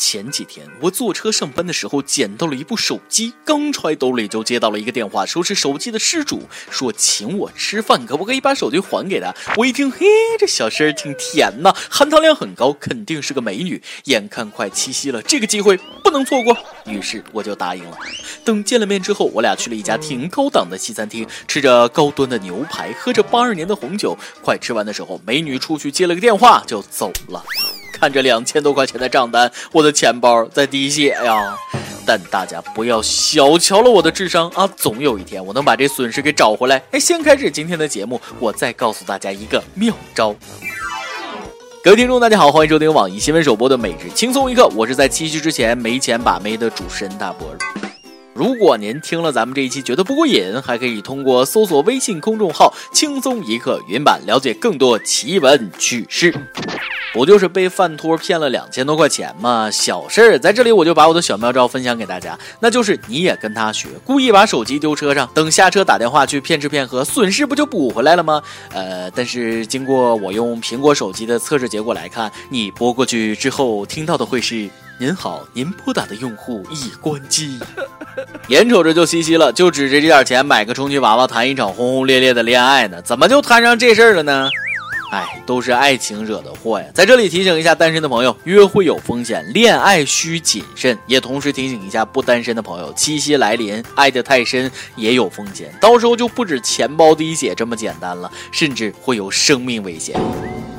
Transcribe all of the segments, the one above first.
前几天我坐车上班的时候捡到了一部手机，刚揣兜里就接到了一个电话，说是手机的失主，说请我吃饭，可不可以把手机还给他？我一听，嘿，这小声挺甜呐，含糖量很高，肯定是个美女。眼看快七夕了，这个机会不能错过，于是我就答应了。等见了面之后，我俩去了一家挺高档的西餐厅，吃着高端的牛排，喝着八二年的红酒。快吃完的时候，美女出去接了个电话就走了。看着两千多块钱的账单，我的钱包在滴血呀！但大家不要小瞧了我的智商啊！总有一天我能把这损失给找回来。哎，先开始今天的节目，我再告诉大家一个妙招。各位听众，大家好，欢迎收听网易新闻首播的每日轻松一刻，我是在七夕之前没钱把妹的主持人大波。如果您听了咱们这一期觉得不过瘾，还可以通过搜索微信公众号“轻松一刻”云版了解更多奇闻趣事。不就是被饭托骗了两千多块钱吗？小事儿，在这里我就把我的小妙招分享给大家，那就是你也跟他学，故意把手机丢车上，等下车打电话去骗吃骗喝，损失不就补回来了吗？呃，但是经过我用苹果手机的测试结果来看，你拨过去之后听到的会是“您好，您拨打的用户已关机”，眼瞅着就七夕了，就指着这点钱买个充气娃娃谈一场轰轰烈烈的恋爱呢，怎么就摊上这事儿了呢？哎，都是爱情惹的祸呀！在这里提醒一下单身的朋友，约会有风险，恋爱需谨慎。也同时提醒一下不单身的朋友，七夕来临，爱得太深也有风险，到时候就不止钱包滴血这么简单了，甚至会有生命危险。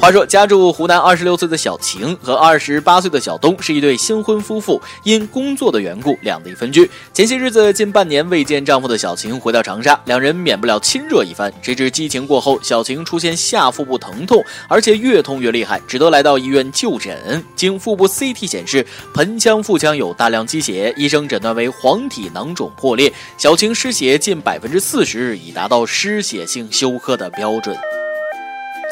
话说，家住湖南二十六岁的小晴和二十八岁的小东是一对新婚夫妇，因工作的缘故两地分居。前些日子，近半年未见丈夫的小晴回到长沙，两人免不了亲热一番。谁知激情过后，小晴出现下腹部疼痛，而且越痛越厉害，只得来到医院就诊。经腹部 CT 显示，盆腔、腹腔有大量积血，医生诊断为黄体囊肿破裂。小晴失血近百分之四十，已达到失血性休克的标准。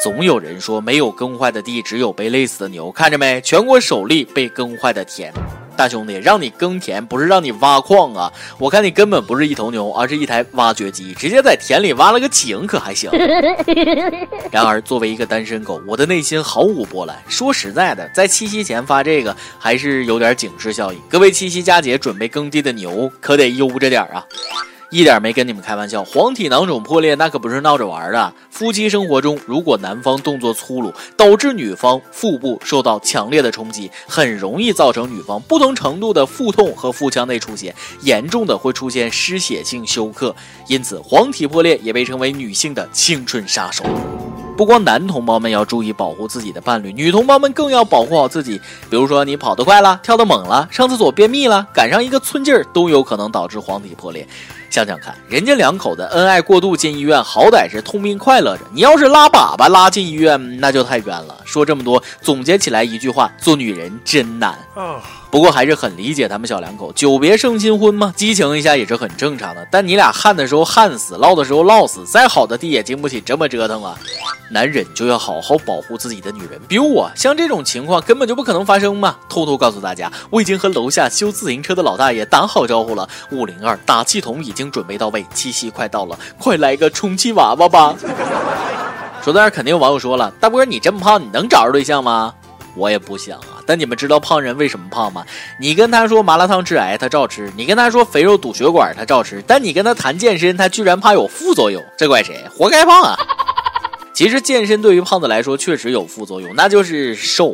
总有人说没有耕坏的地，只有被累死的牛。看着没，全国首例被耕坏的田。大兄弟，让你耕田不是让你挖矿啊！我看你根本不是一头牛，而是一台挖掘机，直接在田里挖了个井，可还行？然而，作为一个单身狗，我的内心毫无波澜。说实在的，在七夕前发这个还是有点警示效应。各位七夕佳节准备耕地的牛，可得悠着点啊！一点没跟你们开玩笑，黄体囊肿破裂那可不是闹着玩的。夫妻生活中，如果男方动作粗鲁，导致女方腹部受到强烈的冲击，很容易造成女方不同程度的腹痛和腹腔内出血，严重的会出现失血性休克。因此，黄体破裂也被称为女性的青春杀手。不光男同胞们要注意保护自己的伴侣，女同胞们更要保护好自己。比如说，你跑得快了，跳得猛了，上厕所便秘了，赶上一个寸劲儿，都有可能导致黄体破裂。想想看，人家两口子恩爱过度进医院，好歹是痛并快乐着。你要是拉粑粑拉进医院，那就太冤了。说这么多，总结起来一句话：做女人真难。不过还是很理解他们小两口，久别胜新婚嘛，激情一下也是很正常的。但你俩旱的时候旱死，涝的时候涝死，再好的地也经不起这么折腾啊！男人就要好好保护自己的女人，比如我，像这种情况根本就不可能发生嘛。偷偷告诉大家，我已经和楼下修自行车的老大爷打好招呼了，五零二打气筒已经准备到位，七夕快到了，快来个充气娃娃吧！说到这，肯定有网友说了，大波你这么胖，你能找着对象吗？我也不想啊，但你们知道胖人为什么胖吗？你跟他说麻辣烫致癌，他照吃；你跟他说肥肉堵血管，他照吃。但你跟他谈健身，他居然怕有副作用，这怪谁？活该胖啊！其实健身对于胖子来说确实有副作用，那就是瘦。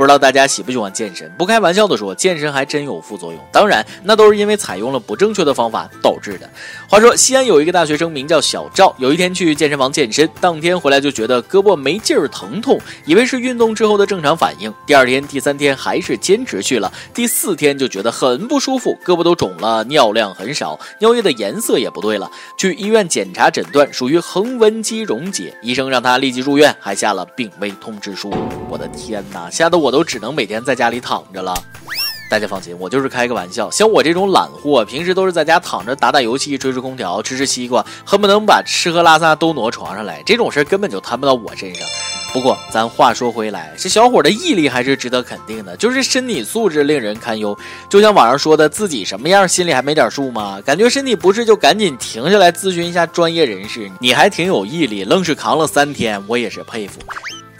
不知道大家喜不喜欢健身？不开玩笑的说，健身还真有副作用。当然，那都是因为采用了不正确的方法导致的。话说，西安有一个大学生名叫小赵，有一天去健身房健身，当天回来就觉得胳膊没劲儿、疼痛，以为是运动之后的正常反应。第二天、第三天还是坚持去了，第四天就觉得很不舒服，胳膊都肿了，尿量很少，尿液的颜色也不对了。去医院检查诊断属于横纹肌溶解，医生让他立即入院，还下了病危通知书。我的天哪，吓得我！我都只能每天在家里躺着了。大家放心，我就是开个玩笑。像我这种懒货，平时都是在家躺着打打游戏、吹吹空调、吃吃西瓜，恨不能把吃喝拉撒都挪床上来。这种事根本就摊不到我身上。不过咱话说回来，这小伙的毅力还是值得肯定的，就是身体素质令人堪忧。就像网上说的，自己什么样心里还没点数吗？感觉身体不适就赶紧停下来咨询一下专业人士。你还挺有毅力，愣是扛了三天，我也是佩服。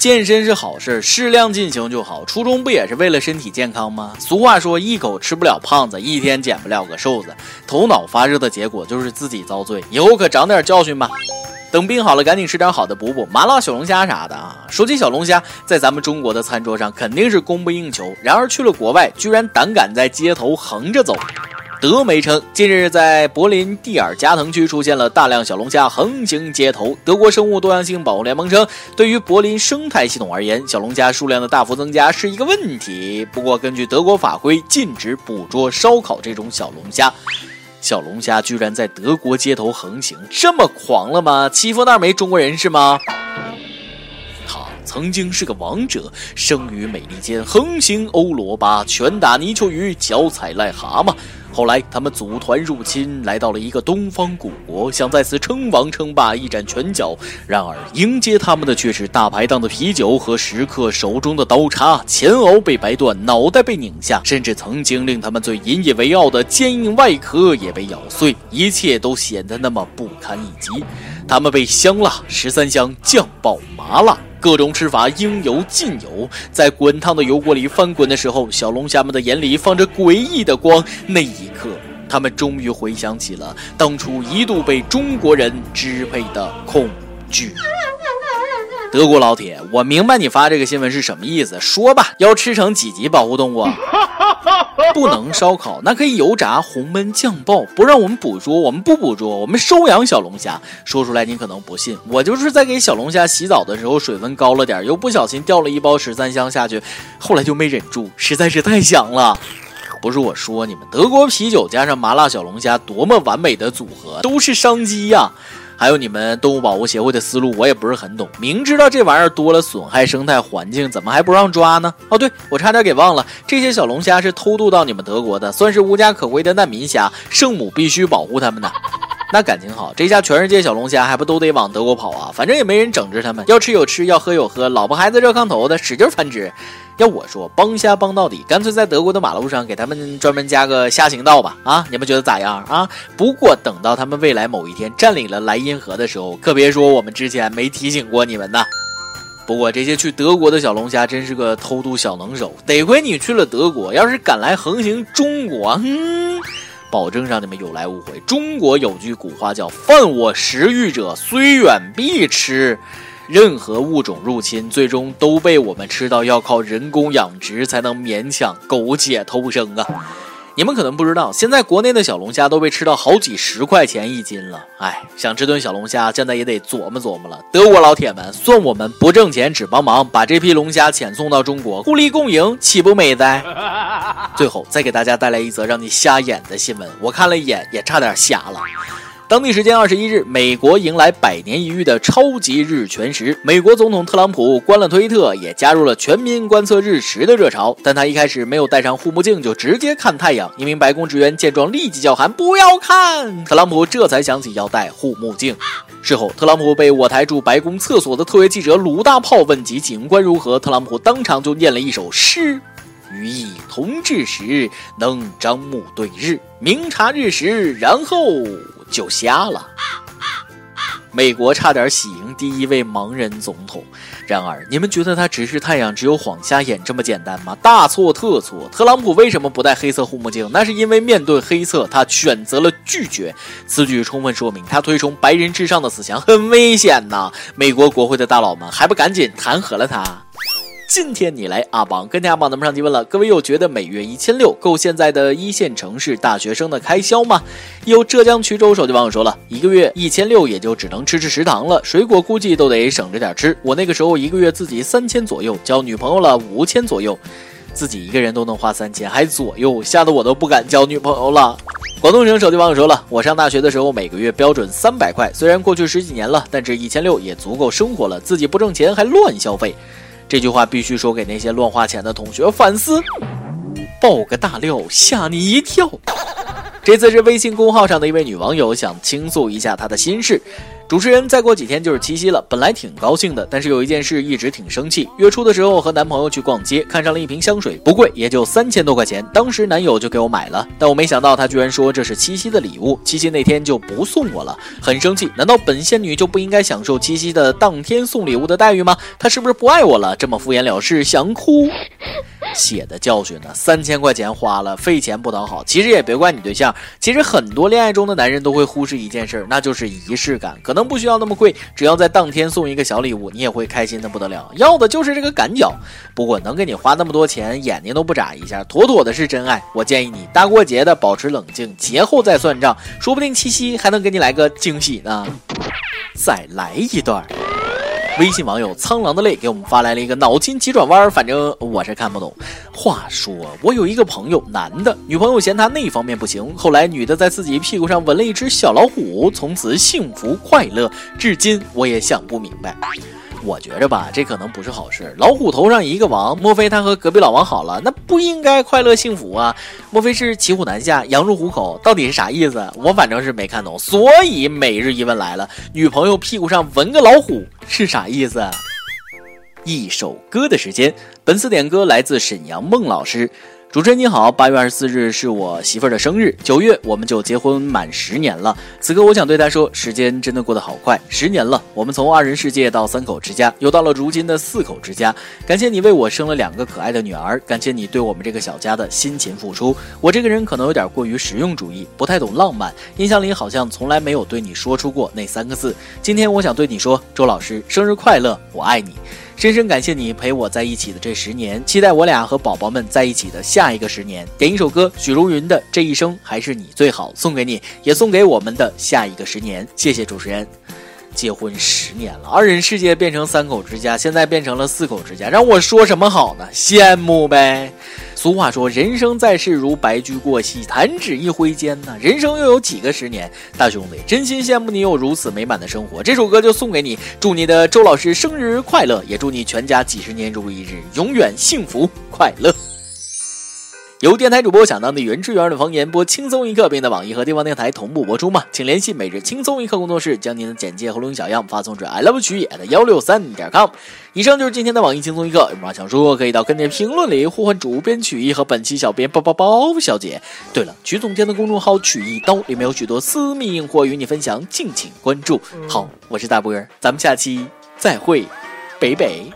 健身是好事，适量进行就好。初衷不也是为了身体健康吗？俗话说，一口吃不了胖子，一天减不了个瘦子。头脑发热的结果就是自己遭罪，以后可长点教训吧。等病好了，赶紧吃点好的补补，麻辣小龙虾啥的啊。说起小龙虾，在咱们中国的餐桌上肯定是供不应求，然而去了国外，居然胆敢在街头横着走。德媒称，近日在柏林蒂尔加滕区出现了大量小龙虾横行街头。德国生物多样性保护联盟称，对于柏林生态系统而言，小龙虾数量的大幅增加是一个问题。不过，根据德国法规，禁止捕捉、烧烤这种小龙虾。小龙虾居然在德国街头横行，这么狂了吗？欺负那儿没中国人是吗？曾经是个王者，生于美利坚，横行欧罗巴，拳打泥鳅鱼，脚踩癞蛤蟆。后来，他们组团入侵，来到了一个东方古国，想在此称王称霸，一展拳脚。然而，迎接他们的却是大排档的啤酒和食客手中的刀叉，前螯被掰断，脑袋被拧下，甚至曾经令他们最引以为傲的坚硬外壳也被咬碎，一切都显得那么不堪一击。他们被香辣、十三香、酱爆、麻辣。各种吃法应有尽有，在滚烫的油锅里翻滚的时候，小龙虾们的眼里放着诡异的光。那一刻，他们终于回想起了当初一度被中国人支配的恐惧。德国老铁，我明白你发这个新闻是什么意思，说吧，要吃成几级保护动物？不能烧烤，那可以油炸、红焖、酱爆，不让我们捕捉，我们不捕捉，我们收养小龙虾。说出来你可能不信，我就是在给小龙虾洗澡的时候，水温高了点，又不小心掉了一包十三香下去，后来就没忍住，实在是太香了。不是我说你们，德国啤酒加上麻辣小龙虾，多么完美的组合，都是商机呀。还有你们动物保护协会的思路，我也不是很懂。明知道这玩意儿多了损害生态环境，怎么还不让抓呢？哦，对我差点给忘了，这些小龙虾是偷渡到你们德国的，算是无家可归的难民虾，圣母必须保护他们的。那感情好，这下全世界小龙虾还不都得往德国跑啊？反正也没人整治他们，要吃有吃，要喝有喝，老婆孩子热炕头的，使劲繁殖。要我说，帮虾帮到底，干脆在德国的马路上给他们专门加个虾行道吧！啊，你们觉得咋样啊？不过等到他们未来某一天占领了莱茵河的时候，可别说我们之前没提醒过你们呢。不过这些去德国的小龙虾真是个偷渡小能手，得亏你去了德国，要是敢来横行中国，嗯，保证让你们有来无回。中国有句古话叫“犯我食欲者，虽远必吃”。任何物种入侵，最终都被我们吃到要靠人工养殖才能勉强苟且偷生啊！你们可能不知道，现在国内的小龙虾都被吃到好几十块钱一斤了。哎，想吃顿小龙虾，现在也得琢磨琢磨了。德国老铁们，算我们不挣钱，只帮忙，把这批龙虾遣送到中国，互利共赢，岂不美哉？最后再给大家带来一则让你瞎眼的新闻，我看了一眼，也差点瞎了。当地时间二十一日，美国迎来百年一遇的超级日全食。美国总统特朗普关了推特，也加入了全民观测日食的热潮。但他一开始没有戴上护目镜，就直接看太阳。一名白宫职员见状立即叫喊：“不要看！”特朗普这才想起要戴护目镜。事后，特朗普被我台驻白宫厕所的特约记者鲁大炮问及景观如何，特朗普当场就念了一首诗：“予以同治时，能张目对日，明察日食，然后。”就瞎了。美国差点喜迎第一位盲人总统，然而你们觉得他直视太阳只有晃瞎眼这么简单吗？大错特错！特朗普为什么不戴黑色护目镜？那是因为面对黑色，他选择了拒绝。此举充分说明他推崇白人至上的思想很危险呐！美国国会的大佬们还不赶紧弹劾了他？今天你来阿榜，跟阿榜咱们上提问了，各位又觉得每月一千六够现在的一线城市大学生的开销吗？有浙江衢州手机网友说了一个月一千六也就只能吃吃食堂了，水果估计都得省着点吃。我那个时候一个月自己三千左右，交女朋友了五千左右，自己一个人都能花三千，还左右，吓得我都不敢交女朋友了。广东省手机网友说了，我上大学的时候每个月标准三百块，虽然过去十几年了，但这一千六也足够生活了，自己不挣钱还乱消费。这句话必须说给那些乱花钱的同学反思。爆个大料吓你一跳。这次是微信公号上的一位女网友想倾诉一下她的心事。主持人再过几天就是七夕了，本来挺高兴的，但是有一件事一直挺生气。月初的时候和男朋友去逛街，看上了一瓶香水，不贵，也就三千多块钱。当时男友就给我买了，但我没想到他居然说这是七夕的礼物，七夕那天就不送我了，很生气。难道本仙女就不应该享受七夕的当天送礼物的待遇吗？他是不是不爱我了？这么敷衍了事，想哭。血的教训呢？三千块钱花了，费钱不讨好。其实也别怪你对象，其实很多恋爱中的男人都会忽视一件事，那就是仪式感。可能不需要那么贵，只要在当天送一个小礼物，你也会开心的不得了。要的就是这个感脚。不过能给你花那么多钱，眼睛都不眨一下，妥妥的是真爱。我建议你大过节的保持冷静，节后再算账，说不定七夕还能给你来个惊喜呢。再来一段。微信网友苍狼的泪给我们发来了一个脑筋急转弯，反正我是看不懂。话说我有一个朋友，男的，女朋友嫌他那方面不行，后来女的在自己屁股上纹了一只小老虎，从此幸福快乐，至今我也想不明白。我觉着吧，这可能不是好事。老虎头上一个王，莫非他和隔壁老王好了？那不应该快乐幸福啊？莫非是骑虎难下，羊入虎口？到底是啥意思？我反正是没看懂。所以每日一问来了：女朋友屁股上纹个老虎是啥意思？一首歌的时间，本次点歌来自沈阳孟老师。主持人你好，八月二十四日是我媳妇儿的生日，九月我们就结婚满十年了。此刻我想对她说，时间真的过得好快，十年了，我们从二人世界到三口之家，又到了如今的四口之家。感谢你为我生了两个可爱的女儿，感谢你对我们这个小家的辛勤付出。我这个人可能有点过于实用主义，不太懂浪漫，印象里好像从来没有对你说出过那三个字。今天我想对你说，周老师生日快乐，我爱你。深深感谢你陪我在一起的这十年，期待我俩和宝宝们在一起的下一个十年。点一首歌，许茹芸的《这一生还是你最好》，送给你，也送给我们的下一个十年。谢谢主持人。结婚十年了，二人世界变成三口之家，现在变成了四口之家，让我说什么好呢？羡慕呗。俗话说，人生在世如白驹过隙，弹指一挥间呢。人生又有几个十年？大兄弟，真心羡慕你有如此美满的生活。这首歌就送给你，祝你的周老师生日快乐，也祝你全家几十年如一日，永远幸福快乐。由电台主播想当地原汁原味的方言播轻松一刻，并在网易和地方电台同步播出吗？请联系每日轻松一刻工作室，将您的简介和录音小样发送至 i love 曲野的幺六三点 com。以上就是今天的网易轻松一刻，有话想说可以到跟帖评论里呼唤主编曲艺和本期小编包包包小姐。对了，曲总监的公众号曲一刀里面有许多私密硬货与你分享，敬请关注。好，我是大波儿，咱们下期再会，北北。